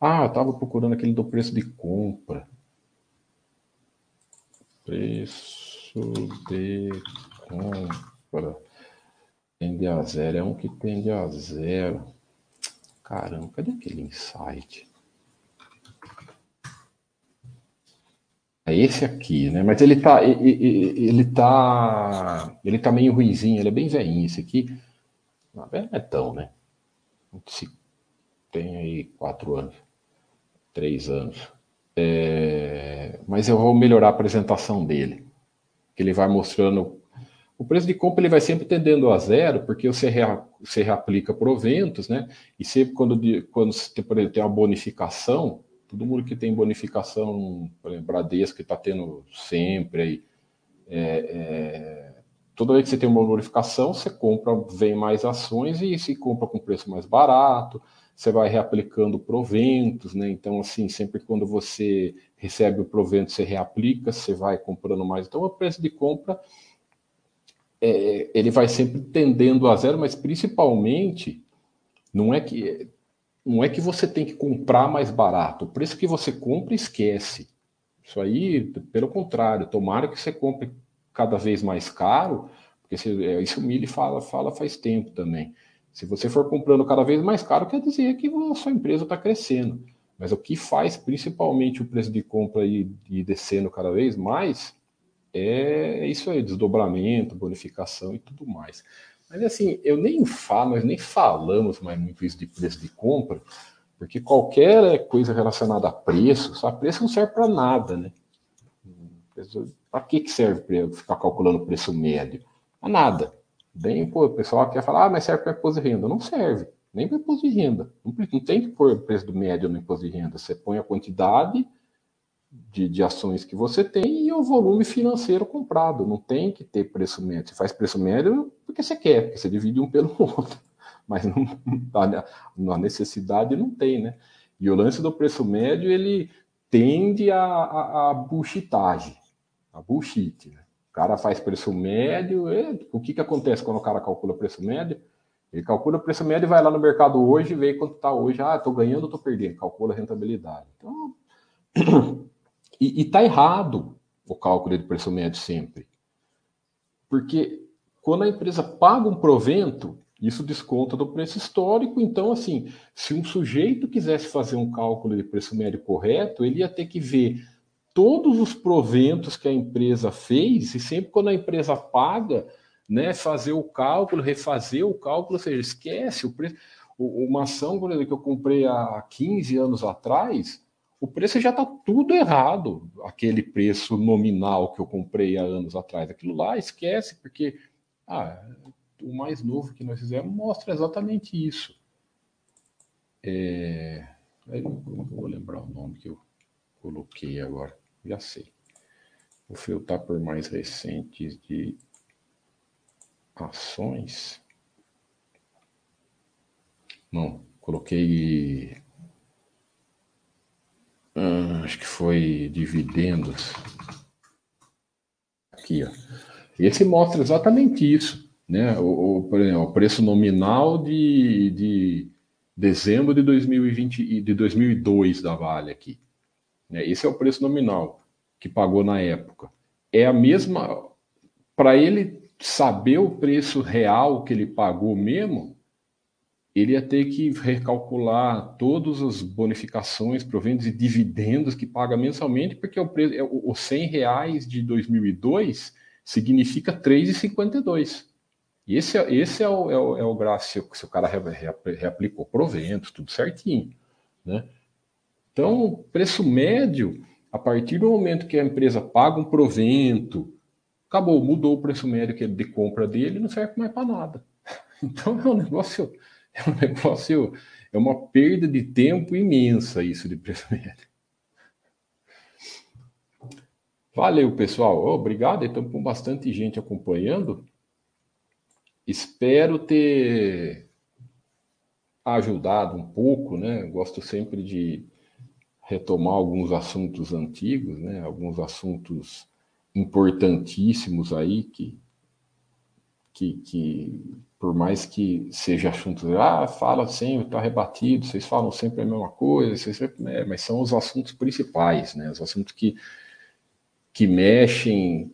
Ah, eu estava procurando aquele do preço de compra. Preço de compra. Tende a zero. É um que tende a zero. Caramba, cadê aquele insight? É esse aqui, né? Mas ele tá, ele tá, ele tá meio ruizinho, ele é bem velhinho. Esse aqui, não é tão, né? Tem aí quatro anos, três anos. É, mas eu vou melhorar a apresentação dele, que ele vai mostrando o preço de compra ele vai sempre tendendo a zero, porque você, rea, você reaplica proventos, né? E sempre quando, quando você tem uma bonificação, todo mundo que tem bonificação, por exemplo, Bradesco que está tendo sempre aí, é, é, toda vez que você tem uma bonificação, você compra, vem mais ações e se compra com preço mais barato, você vai reaplicando proventos, né? Então, assim, sempre quando você recebe o provento, você reaplica, você vai comprando mais. Então, o preço de compra é, ele vai sempre tendendo a zero, mas principalmente não é que não é que você tem que comprar mais barato. O preço que você compra, esquece. Isso aí, pelo contrário, tomara que você compre cada vez mais caro, porque se, é, isso o Mili fala, fala faz tempo também. Se você for comprando cada vez mais caro, quer dizer que a sua empresa está crescendo. Mas o que faz principalmente o preço de compra ir, ir descendo cada vez mais é isso aí, desdobramento, bonificação e tudo mais. Mas assim, eu nem falo, nós nem falamos mais muito isso de preço de compra, porque qualquer coisa relacionada a preço, só preço não serve para nada, né? Para que, que serve para ficar calculando o preço médio? Para nada. Bem, pô, o pessoal quer falar, ah, mas serve para imposto de renda. Não serve, nem para imposto de renda. Não, não tem que pôr o preço do médio no imposto de renda. Você põe a quantidade de, de, ações que você tem e o volume financeiro comprado. Não tem que ter preço médio. Você faz preço médio porque você quer, porque você divide um pelo (laughs) outro. Mas não, na necessidade não tem, né? E o lance do preço médio, ele tende a, a, a bullshitagem, a bullshit. Né? O cara faz preço médio, o que, que acontece quando o cara calcula preço médio? Ele calcula o preço médio e vai lá no mercado hoje vê quanto está hoje. Ah, estou ganhando, estou perdendo. Calcula a rentabilidade. Então, (clears throat) E está errado o cálculo de preço médio sempre. Porque quando a empresa paga um provento, isso desconta do preço histórico. Então, assim, se um sujeito quisesse fazer um cálculo de preço médio correto, ele ia ter que ver todos os proventos que a empresa fez, e sempre quando a empresa paga, né, fazer o cálculo, refazer o cálculo, ou seja, esquece o preço. Uma ação, por exemplo, que eu comprei há 15 anos atrás, o preço já está tudo errado, aquele preço nominal que eu comprei há anos atrás. Aquilo lá esquece, porque ah, o mais novo que nós fizemos mostra exatamente isso. É, eu vou lembrar o nome que eu coloquei agora. Já sei. Vou filtrar por mais recentes de ações. Não, coloquei. Hum, acho que foi dividendos. Aqui, ó. Esse mostra exatamente isso. Né? O, o, por exemplo, o preço nominal de, de dezembro de 2020 e de 2002 da Vale aqui. Né? Esse é o preço nominal que pagou na época. É a mesma. Para ele saber o preço real que ele pagou mesmo, ele ia ter que recalcular todas as bonificações, proventos e dividendos que paga mensalmente, porque o preço, é, os 100 reais de 2002 significa 3,52. E esse, é, esse é, o, é, o, é o gráfico, se o cara reaplicou proventos, tudo certinho. Né? Então, o preço médio, a partir do momento que a empresa paga um provento, acabou, mudou o preço médio que ele, de compra dele, não serve mais para nada. (laughs) Então é um negócio (laughs) é um negócio, é uma perda de tempo imensa isso de preço médio. Valeu, pessoal. Obrigado. Então, com bastante gente acompanhando. Espero ter ajudado um pouco, né? Gosto sempre de retomar alguns assuntos antigos, né? Alguns assuntos importantíssimos aí que que, que por mais que seja assunto, ah, fala sempre, está rebatido, vocês falam sempre a mesma coisa, vocês sempre, é, mas são os assuntos principais, né? Os assuntos que, que mexem,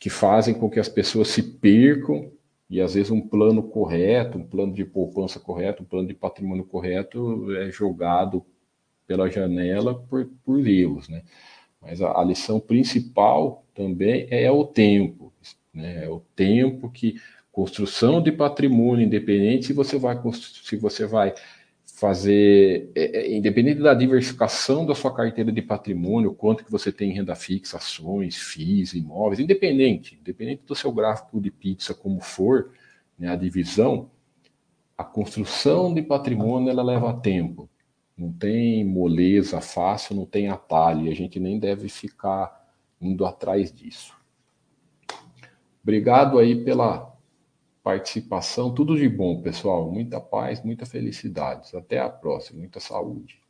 que fazem com que as pessoas se percam e às vezes um plano correto, um plano de poupança correto, um plano de patrimônio correto é jogado pela janela por, por erros, né? Mas a, a lição principal também é o tempo, né? É o tempo que construção de patrimônio independente se você vai se você vai fazer é, é, independente da diversificação da sua carteira de patrimônio, quanto que você tem em renda fixa, ações, FIIs, imóveis, independente, independente do seu gráfico de pizza como for, né, a divisão, a construção de patrimônio ela leva tempo. Não tem moleza fácil, não tem atalho, a gente nem deve ficar indo atrás disso. Obrigado aí pela participação. Tudo de bom, pessoal. Muita paz, muita felicidade. Até a próxima. Muita saúde.